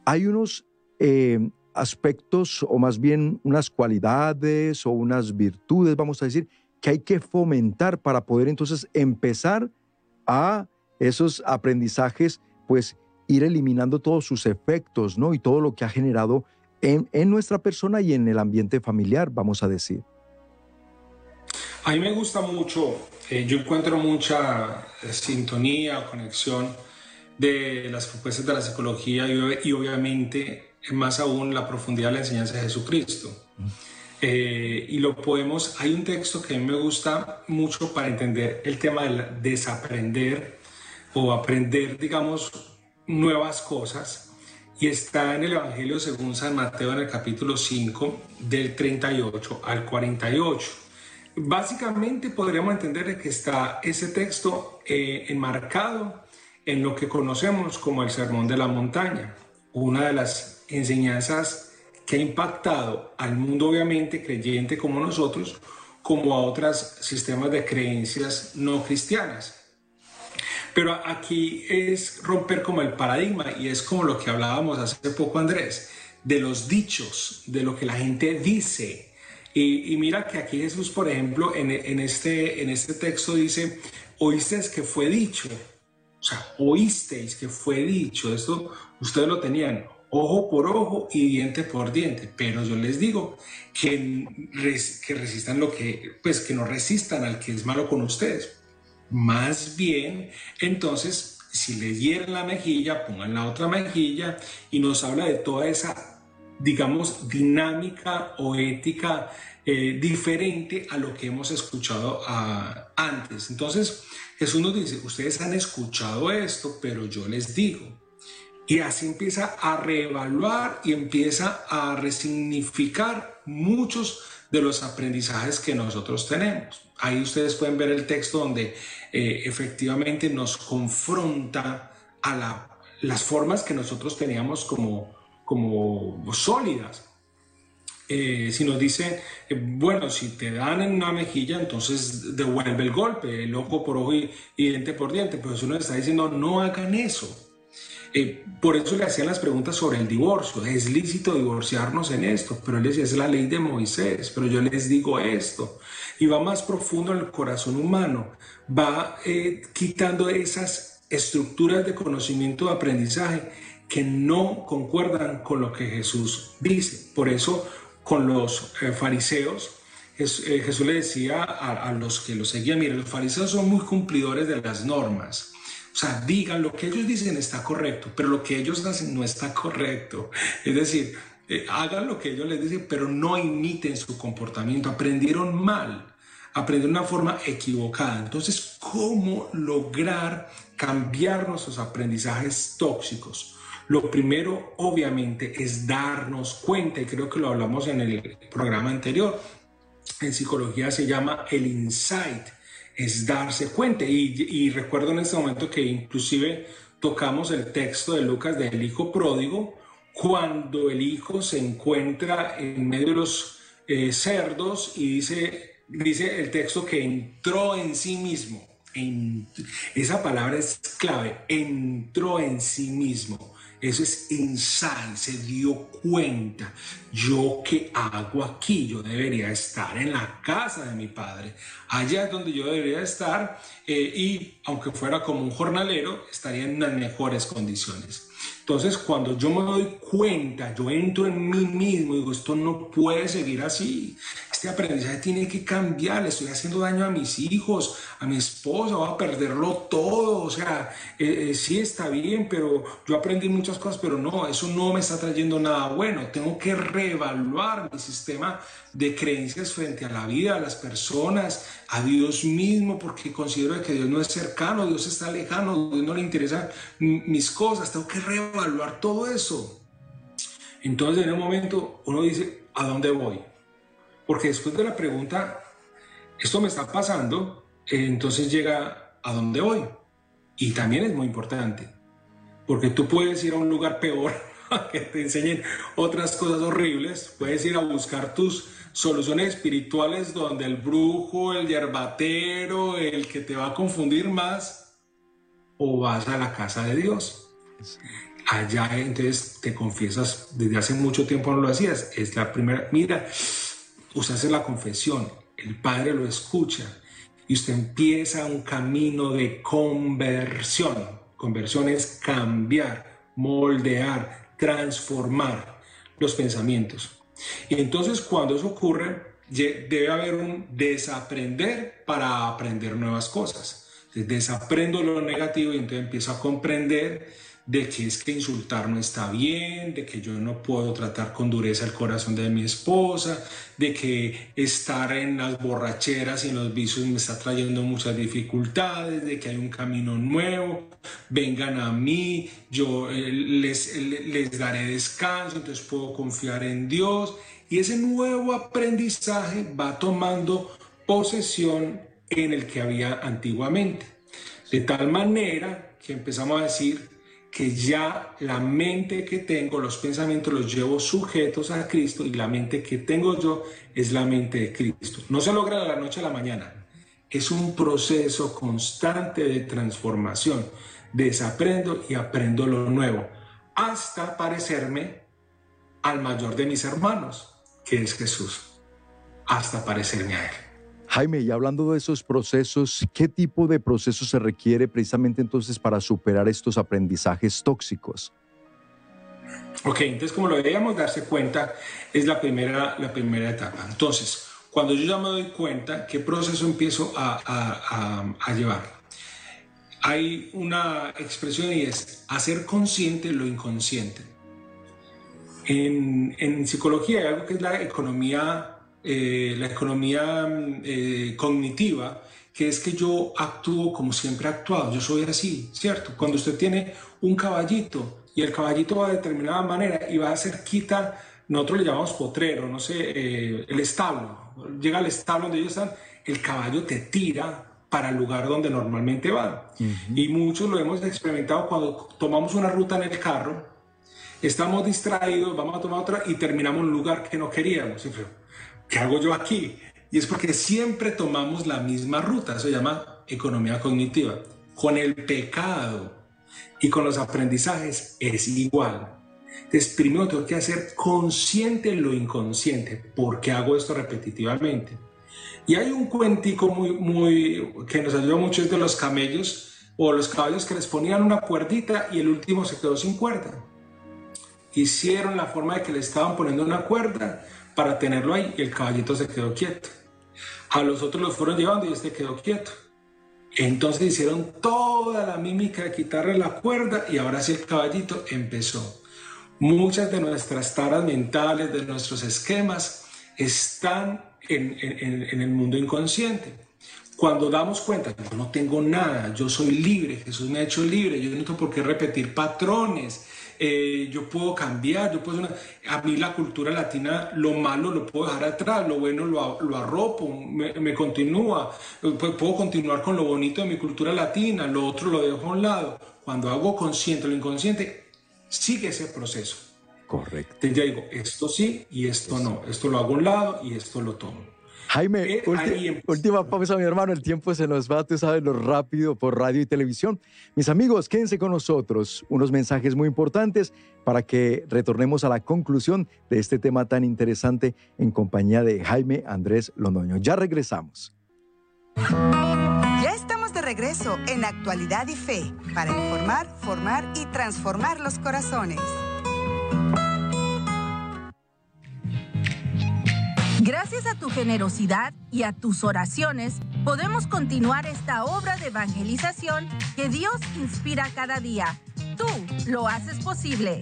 hay unos eh, aspectos o más bien unas cualidades o unas virtudes, vamos a decir, que hay que fomentar para poder entonces empezar a esos aprendizajes, pues ir eliminando todos sus efectos, ¿no? Y todo lo que ha generado en, nuestra persona y en el ambiente familiar, vamos a decir. A mí me gusta mucho, eh, yo encuentro mucha eh, sintonía o conexión de las propuestas de la psicología y obviamente más aún la profundidad de la enseñanza de Jesucristo. Eh, y lo podemos, hay un texto que a mí me gusta mucho para entender el tema del desaprender o aprender, digamos, nuevas cosas. Y está en el Evangelio según San Mateo en el capítulo 5, del 38 al 48. Básicamente podríamos entender que está ese texto eh, enmarcado en lo que conocemos como el Sermón de la Montaña, una de las enseñanzas que ha impactado al mundo obviamente creyente como nosotros, como a otros sistemas de creencias no cristianas. Pero aquí es romper como el paradigma y es como lo que hablábamos hace poco Andrés, de los dichos, de lo que la gente dice. Y, mira que aquí Jesús, por ejemplo, en, en, este, en este texto dice, oísteis que fue dicho. O sea, oísteis que fue dicho. Esto ustedes lo tenían ojo por ojo y diente por diente. Pero yo les digo que, que resistan lo que, pues que no resistan al que es malo con ustedes. Más bien, entonces, si les dieran la mejilla, pongan la otra mejilla y nos habla de toda esa, digamos, dinámica o ética eh, diferente a lo que hemos escuchado ah, antes. Entonces, Jesús nos dice, ustedes han escuchado esto, pero yo les digo, y así empieza a reevaluar y empieza a resignificar muchos de los aprendizajes que nosotros tenemos. Ahí ustedes pueden ver el texto donde eh, efectivamente nos confronta a las formas que nosotros teníamos como, como sólidas. Eh, si nos dice, eh, bueno, si te dan en una mejilla, entonces devuelve el golpe, el ojo por ojo y, diente por diente, pero eso nos está diciendo, no hagan eso. Eh, por eso le hacían las preguntas sobre el divorcio. Es lícito divorciarnos en esto, pero él decía, es la ley de Moisés, pero yo les digo esto. Y va más profundo en el corazón humano, va eh, quitando esas estructuras de conocimiento, de aprendizaje que no concuerdan con lo que Jesús dice. Por eso con los eh, fariseos, Jesús, le decía a, a los que lo seguían, miren, los fariseos son muy cumplidores de las normas o sea, digan lo que ellos dicen está correcto, pero lo que ellos hacen no está correcto. Es decir, eh, hagan lo que ellos les dicen, pero no imiten su comportamiento. Aprendieron mal, aprendieron una forma equivocada. Entonces, ¿cómo lograr cambiar nuestros aprendizajes tóxicos? Lo primero, obviamente, es darnos cuenta, y creo que lo hablamos en el programa anterior, en psicología se llama el insight es darse cuenta. Y, recuerdo en este momento que inclusive tocamos el texto de Lucas del hijo pródigo, cuando el hijo se encuentra en medio de los eh, cerdos y dice, dice el texto que entró en sí mismo. En, esa palabra es clave, entró en sí mismo. Eso es insight, se dio cuenta. Yo qué hago aquí, yo debería estar en la casa de mi padre. Allá es donde yo debería estar eh, y aunque fuera como un jornalero, estaría en las mejores condiciones. Entonces, cuando yo me doy cuenta, yo entro en mí mismo y digo, esto no puede seguir así. Este aprendizaje tiene que cambiar, le estoy haciendo daño a mis hijos, a mi esposa, voy a perderlo todo. O sea, eh, eh, sí está bien, pero yo aprendí muchas cosas, pero no, eso no me está trayendo nada bueno. Tengo que reevaluar mi sistema de creencias frente a la vida, a las personas, a Dios mismo, porque considero que Dios no es cercano, Dios está lejano, Dios no le interesan mis cosas. Tengo que reevaluar todo eso. Entonces, en un momento, uno dice, ¿a dónde voy? Porque después de la pregunta, esto me está pasando, eh, entonces llega a dónde voy. Y también es muy importante, porque tú puedes ir a un lugar peor que te enseñen otras cosas horribles, puedes ir a buscar tus soluciones espirituales donde el brujo, el yerbatero, el que te va a confundir más, o vas a la casa de Dios. Allá entonces te confiesas, desde hace mucho tiempo no lo hacías, es la primera, mira, usted hace la confesión, el Padre lo escucha y usted empieza un camino de conversión. Conversión es cambiar, moldear, transformar los pensamientos. Y entonces cuando eso ocurre, debe haber un desaprender para aprender nuevas cosas. Desaprendo lo negativo y entonces empiezo a comprender de que es que insultar no está bien, de que yo no puedo tratar con dureza el corazón de mi esposa, de que estar en las borracheras y en los vicios me está trayendo muchas dificultades, de que hay un camino nuevo, vengan a mí, yo eh, les, les daré descanso, entonces puedo confiar en Dios. Y ese nuevo aprendizaje va tomando posesión en el que había antiguamente. De tal manera que empezamos a decir que ya la mente que tengo, los pensamientos los llevo sujetos a Cristo y la mente que tengo yo es la mente de Cristo. No se logra de la noche a la mañana. Es un proceso constante de transformación. Desaprendo y aprendo lo nuevo hasta parecerme al mayor de mis hermanos, que es Jesús. Hasta parecerme a Él. Jaime, y hablando de esos procesos, ¿qué tipo de proceso se requiere precisamente entonces para superar estos aprendizajes tóxicos? Ok, entonces como lo veíamos, darse cuenta es la primera, la primera etapa. Entonces, cuando yo ya me doy cuenta, ¿qué proceso empiezo a, a llevar? Hay una expresión y es hacer consciente lo inconsciente. En, en psicología hay algo que es la economía eh, la economía eh, cognitiva, que es que yo actúo como siempre he actuado, yo soy así, ¿cierto? Cuando usted tiene un caballito y el caballito va de determinada manera y va a cerquita, nosotros le llamamos potrero, no sé, eh, el establo, llega al establo donde ellos están, el caballo te tira para el lugar donde normalmente va. Y muchos lo hemos experimentado cuando tomamos una ruta en el carro, estamos distraídos, vamos a tomar otra y terminamos en un lugar que no queríamos. ¿Qué hago yo aquí? Y es porque siempre tomamos la misma ruta, se llama economía cognitiva. Con el pecado y con los aprendizajes es igual. Entonces, primero tengo que hacer consciente lo inconsciente. ¿Por qué hago esto repetitivamente? Y hay un cuentico muy, muy, que nos ayuda mucho de los camellos o los caballos que les ponían una cuerdita y el último se quedó sin cuerda. Hicieron la forma de que le estaban poniendo una cuerda para tenerlo ahí el caballito se quedó quieto. A los otros los fueron llevando y este quedó quieto. Entonces hicieron toda la mímica de quitarle la cuerda y ahora sí el caballito empezó. Muchas de nuestras taras mentales, de nuestros esquemas, están en, en el mundo inconsciente. Cuando damos cuenta, yo no tengo nada, yo soy libre, Jesús me ha hecho libre, yo no tengo por qué repetir patrones, eh, yo puedo cambiar, yo puedo... a mí la cultura latina, lo malo lo puedo dejar atrás, lo bueno lo, lo arropo, me, continúa, puedo continuar con lo bonito de mi cultura latina, lo otro lo dejo a un lado. Cuando hago consciente lo inconsciente, sigue ese proceso. Correcto. Entonces ya digo, esto sí y esto no, esto lo hago a un lado y esto lo tomo. Jaime, eh, última pausa, mi hermano. El tiempo se nos va, tú sabes lo rápido por radio y televisión. Mis amigos, quédense con nosotros. Unos mensajes muy importantes para que retornemos a la conclusión de este tema tan interesante en compañía de Jaime Andrés Londoño. Ya regresamos. Ya estamos de regreso en Actualidad y Fe para informar, formar y transformar los corazones. Gracias a tu generosidad y a tus oraciones, podemos continuar esta obra de evangelización que Dios inspira cada día. Tú lo haces posible.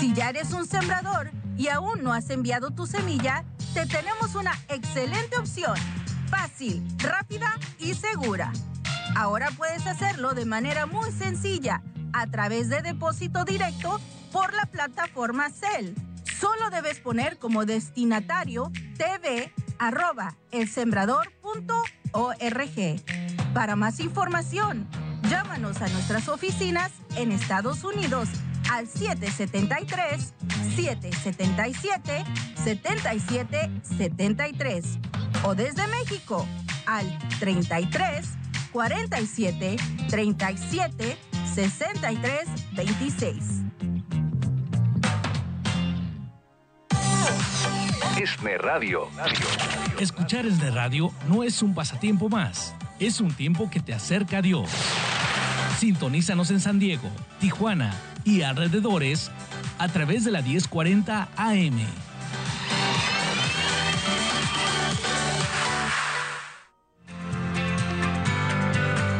Si ya eres un sembrador y aún no has enviado tu semilla, te tenemos una excelente opción. Fácil, rápida y segura. Ahora puedes hacerlo de manera muy sencilla a través de depósito directo por la plataforma Cell Solo debes poner como destinatario tv Para más información, llámanos a nuestras oficinas en Estados Unidos al 773 777 7773 o desde México al 33 47 37 63 26. Esne Radio. Escuchar Esne Radio no es un pasatiempo más, es un tiempo que te acerca a Dios. Sintonízanos en San Diego, Tijuana y alrededores a través de la 1040 AM.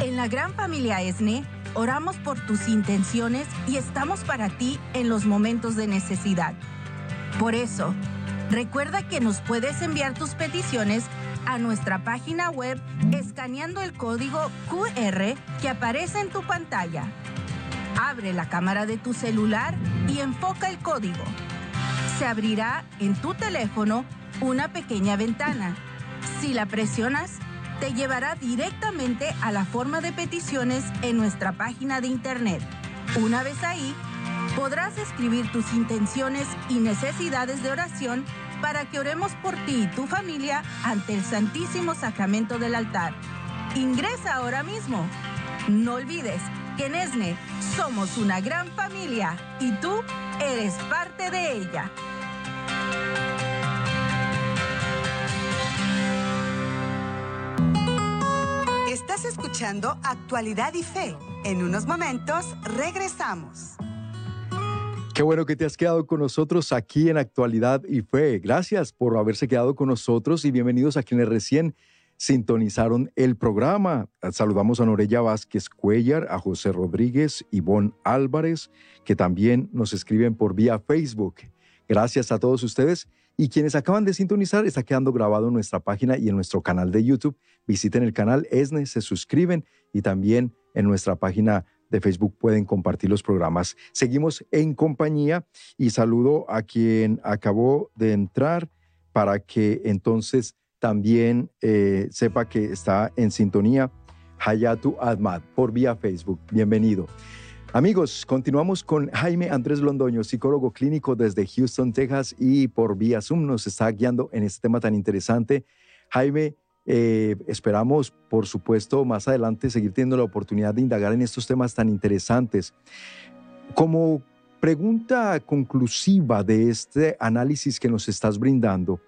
En la gran familia ESNE oramos por tus intenciones y estamos para ti en los momentos de necesidad. Por eso, recuerda que nos puedes enviar tus peticiones a nuestra página web escaneando el código QR que aparece en tu pantalla. Abre la cámara de tu celular y enfoca el código. Se abrirá en tu teléfono una pequeña ventana. Si la presionas, te llevará directamente a la forma de peticiones en nuestra página de internet. Una vez ahí, podrás escribir tus intenciones y necesidades de oración para que oremos por ti y tu familia ante el Santísimo Sacramento del altar. Ingresa ahora mismo. No olvides que en ESNE somos una gran familia y tú eres parte de ella. Estás escuchando Actualidad y Fe. En unos momentos regresamos. Qué bueno que te has quedado con nosotros aquí en Actualidad y Fe. Gracias por haberse quedado con nosotros y bienvenidos a quienes recién sintonizaron el programa. Saludamos a Norella Vázquez Cuellar, a José Rodríguez, Ivonne Álvarez, que también nos escriben por vía Facebook. Gracias a todos ustedes. Y quienes acaban de sintonizar, está quedando grabado en nuestra página y en nuestro canal de YouTube. Visiten el canal ESNE, se suscriben y también en nuestra página de Facebook pueden compartir los programas. Seguimos en compañía y saludo a quien acabó de entrar para que entonces también eh, sepa que está en sintonía. Hayatu Ahmad por vía Facebook. Bienvenido. Amigos, continuamos con Jaime Andrés Londoño, psicólogo clínico desde Houston, Texas, y por vía Zoom nos está guiando en este tema tan interesante. Jaime, eh, esperamos, por supuesto, más adelante seguir teniendo la oportunidad de indagar en estos temas tan interesantes. Como pregunta conclusiva de este análisis que nos estás brindando,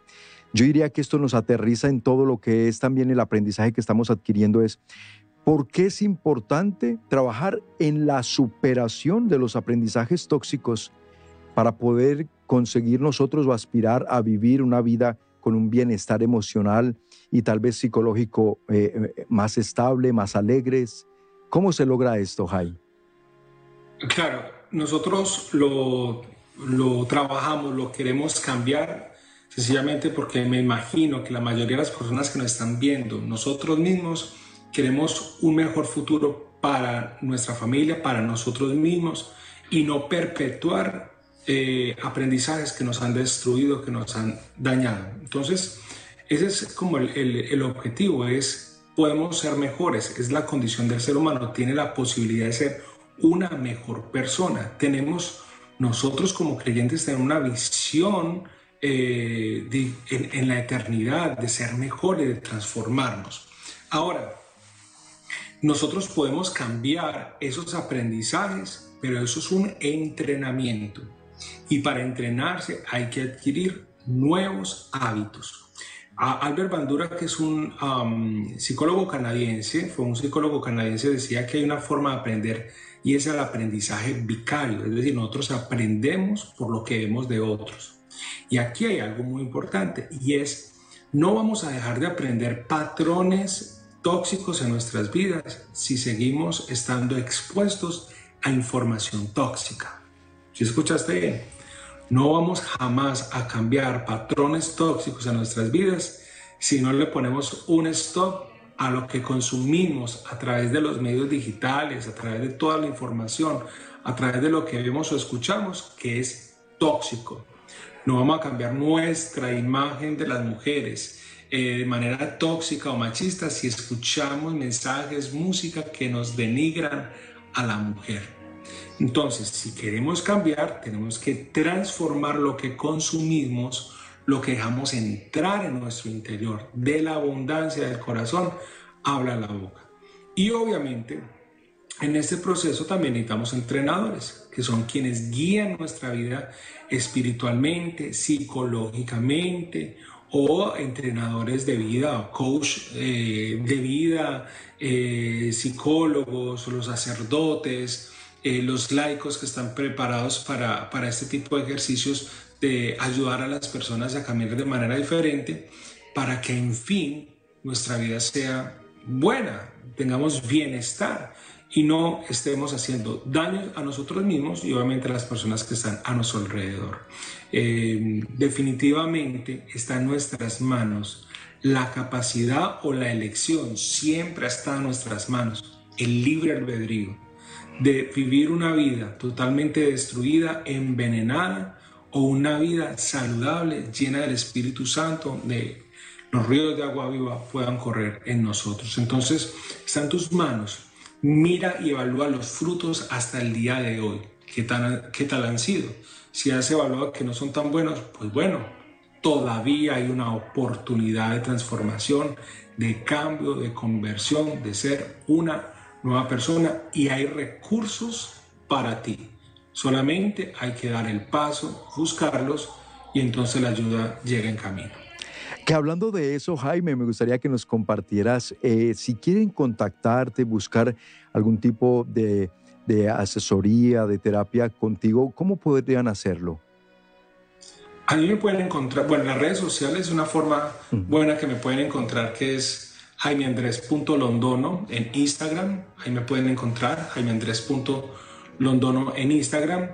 yo diría que esto nos aterriza en todo lo que es también el aprendizaje que estamos adquiriendo, es ¿Por qué es importante trabajar en la superación de los aprendizajes tóxicos para poder conseguir nosotros o aspirar a vivir una vida con un bienestar emocional y tal vez psicológico eh, eh, más estable, más alegres? ¿Cómo se logra esto, Jai? Claro, nosotros lo, lo trabajamos, lo queremos cambiar sencillamente porque me imagino que la mayoría de las personas que nos están viendo, nosotros mismos, Queremos un mejor futuro para nuestra familia, para nosotros mismos y no perpetuar eh, aprendizajes que nos han destruido, que nos han dañado. Entonces, ese es como el, objetivo, es podemos ser mejores, es la condición del ser humano, tiene la posibilidad de ser una mejor persona. Tenemos nosotros como creyentes tener una visión eh, en, en, la eternidad de ser mejores, de transformarnos. Ahora, nosotros podemos cambiar esos aprendizajes, pero eso es un entrenamiento. Y para entrenarse hay que adquirir nuevos hábitos. Albert Bandura, que es un psicólogo canadiense, fue un psicólogo canadiense, decía que hay una forma de aprender y es el aprendizaje vicario, es decir, nosotros aprendemos por lo que vemos de otros. Y aquí hay algo muy importante y es, no vamos a dejar de aprender patrones tóxicos en nuestras vidas si seguimos estando expuestos a información tóxica. Si escuchaste bien, no vamos jamás a cambiar patrones tóxicos en nuestras vidas si no le ponemos un stop a lo que consumimos a través de los medios digitales, a través de toda la información, a través de lo que vemos o escuchamos, que es tóxico. No vamos a cambiar nuestra imagen de las mujeres, eh, de manera tóxica o machista si escuchamos mensajes, música que nos denigran a la mujer. Entonces, si queremos cambiar, tenemos que transformar lo que consumimos, lo que dejamos entrar en nuestro interior. De la abundancia del corazón habla la boca. Y obviamente, en este proceso también necesitamos entrenadores, que son quienes guían nuestra vida espiritualmente, psicológicamente, o entrenadores de vida, coach eh, de vida, eh, psicólogos, los sacerdotes, eh, los laicos que están preparados para, para este tipo de ejercicios de ayudar a las personas a caminar de manera diferente para que en fin nuestra vida sea buena, tengamos bienestar y no estemos haciendo daño a nosotros mismos y obviamente a las personas que están a nuestro alrededor. Eh, definitivamente está en nuestras manos la capacidad o la elección, siempre está en nuestras manos, el libre albedrío de vivir una vida totalmente destruida, envenenada o una vida saludable, llena del Espíritu Santo, de los ríos de agua viva puedan correr en nosotros. Entonces, está en tus manos mira y evalúa los frutos hasta el día de hoy. ¿Qué, qué tal han sido? Si has evaluado que no son tan buenos, pues bueno, todavía hay una oportunidad de transformación, de cambio, de conversión, de ser una nueva persona y hay recursos para ti. Solamente hay que dar el paso, buscarlos y entonces la ayuda llega en camino. Que hablando de eso, Jaime, me gustaría que nos compartieras, eh, si quieren contactarte, buscar algún tipo de, asesoría, de terapia contigo, ¿cómo podrían hacerlo? A mí me pueden encontrar, bueno, en las redes sociales una forma buena que me pueden encontrar que es jaimeandres.londono en Instagram, ahí me pueden encontrar, jaimeandres.londono en Instagram.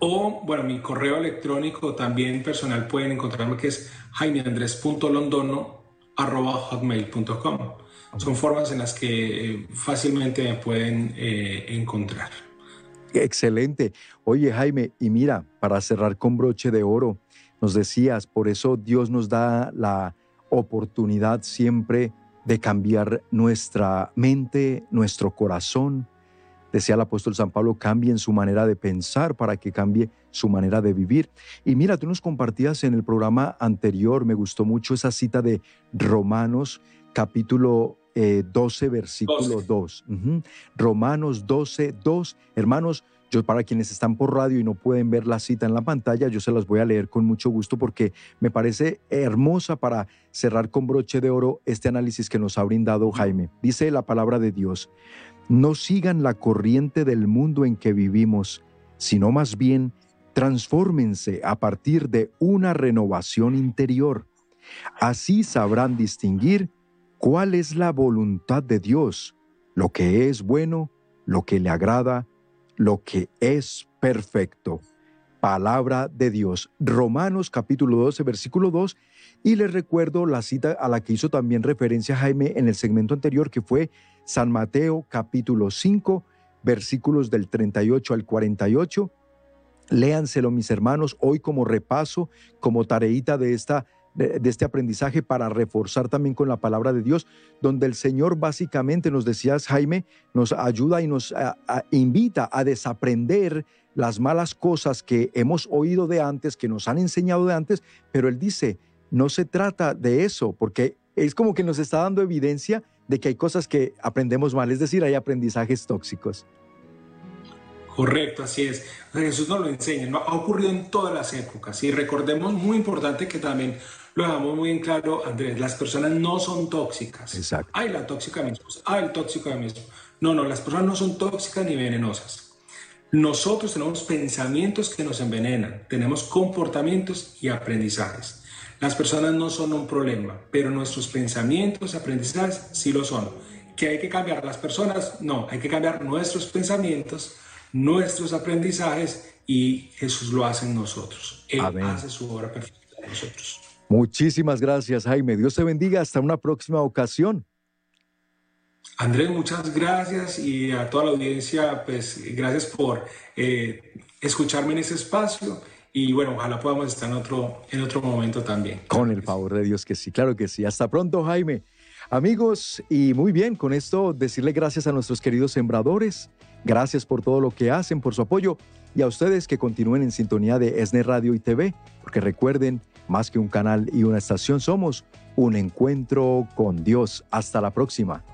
O, bueno, mi correo electrónico también personal pueden encontrarme que es jaimeandres.londono.hotmail.com. Son formas en las que eh, fácilmente me pueden eh, encontrar. Excelente. Oye, Jaime, y mira, para cerrar con broche de oro, nos decías, por eso Dios nos da la oportunidad siempre de cambiar nuestra mente, nuestro corazón, decía el apóstol San Pablo, cambien su manera de pensar para que cambie su manera de vivir. Y mira, tú nos compartías en el programa anterior, me gustó mucho esa cita de Romanos capítulo 12, eh, versículo 2. Romanos 12, 2. Hermanos, yo para quienes están por radio y no pueden ver la cita en la pantalla, yo se las voy a leer con mucho gusto porque me parece hermosa para cerrar con broche de oro este análisis que nos ha brindado Jaime. Dice la palabra de Dios, no sigan la corriente del mundo en que vivimos, sino más bien transfórmense a partir de una renovación interior. Así sabrán distinguir cuál es la voluntad de Dios, lo que es bueno, lo que le agrada, lo que es perfecto. Palabra de Dios. Romanos capítulo 12, versículo 2. Y les recuerdo la cita a la que hizo también referencia Jaime en el segmento anterior, que fue San Mateo capítulo 5, versículos del 38 al 48. Léanselo, mis hermanos, hoy como repaso, como tareita de esta de, este aprendizaje para reforzar también con la palabra de Dios, donde el Señor básicamente nos decías, Jaime, nos ayuda y nos invita a desaprender las malas cosas que hemos oído de antes, que nos han enseñado de antes, pero Él dice, no se trata de eso, porque es como que nos está dando evidencia de que hay cosas que aprendemos mal, es decir, hay aprendizajes tóxicos. Correcto, así es. Jesús nos lo enseña, ha ocurrido en todas las épocas y recordemos muy importante que también lo dejamos muy en claro, Andrés, las personas no son tóxicas. Exacto. Ay, la tóxica de mi esposa, ay, el tóxico de mi esposa. No, no, las personas no son tóxicas ni venenosas. Nosotros tenemos pensamientos que nos envenenan, tenemos comportamientos y aprendizajes. Las personas no son un problema, pero nuestros pensamientos, aprendizajes sí lo son. ¿Que hay que cambiar las personas? No, hay que cambiar nuestros pensamientos, nuestros aprendizajes y Jesús lo hace en nosotros. Él hace su obra perfecta en nosotros. Muchísimas gracias, Jaime. Dios te bendiga. Hasta una próxima ocasión. Andrés, muchas gracias y a toda la audiencia, pues gracias por eh, escucharme en ese espacio y bueno, ojalá podamos estar en otro, en otro momento también. Con el favor de Dios que sí, claro que sí. Hasta pronto, Jaime. Amigos, y muy bien, con esto decirle gracias a nuestros queridos sembradores, gracias por todo lo que hacen, por su apoyo, y a ustedes que continúen en sintonía de ESNE Radio y TV, porque recuerden, más que un canal y una estación, somos un encuentro con Dios. Hasta la próxima.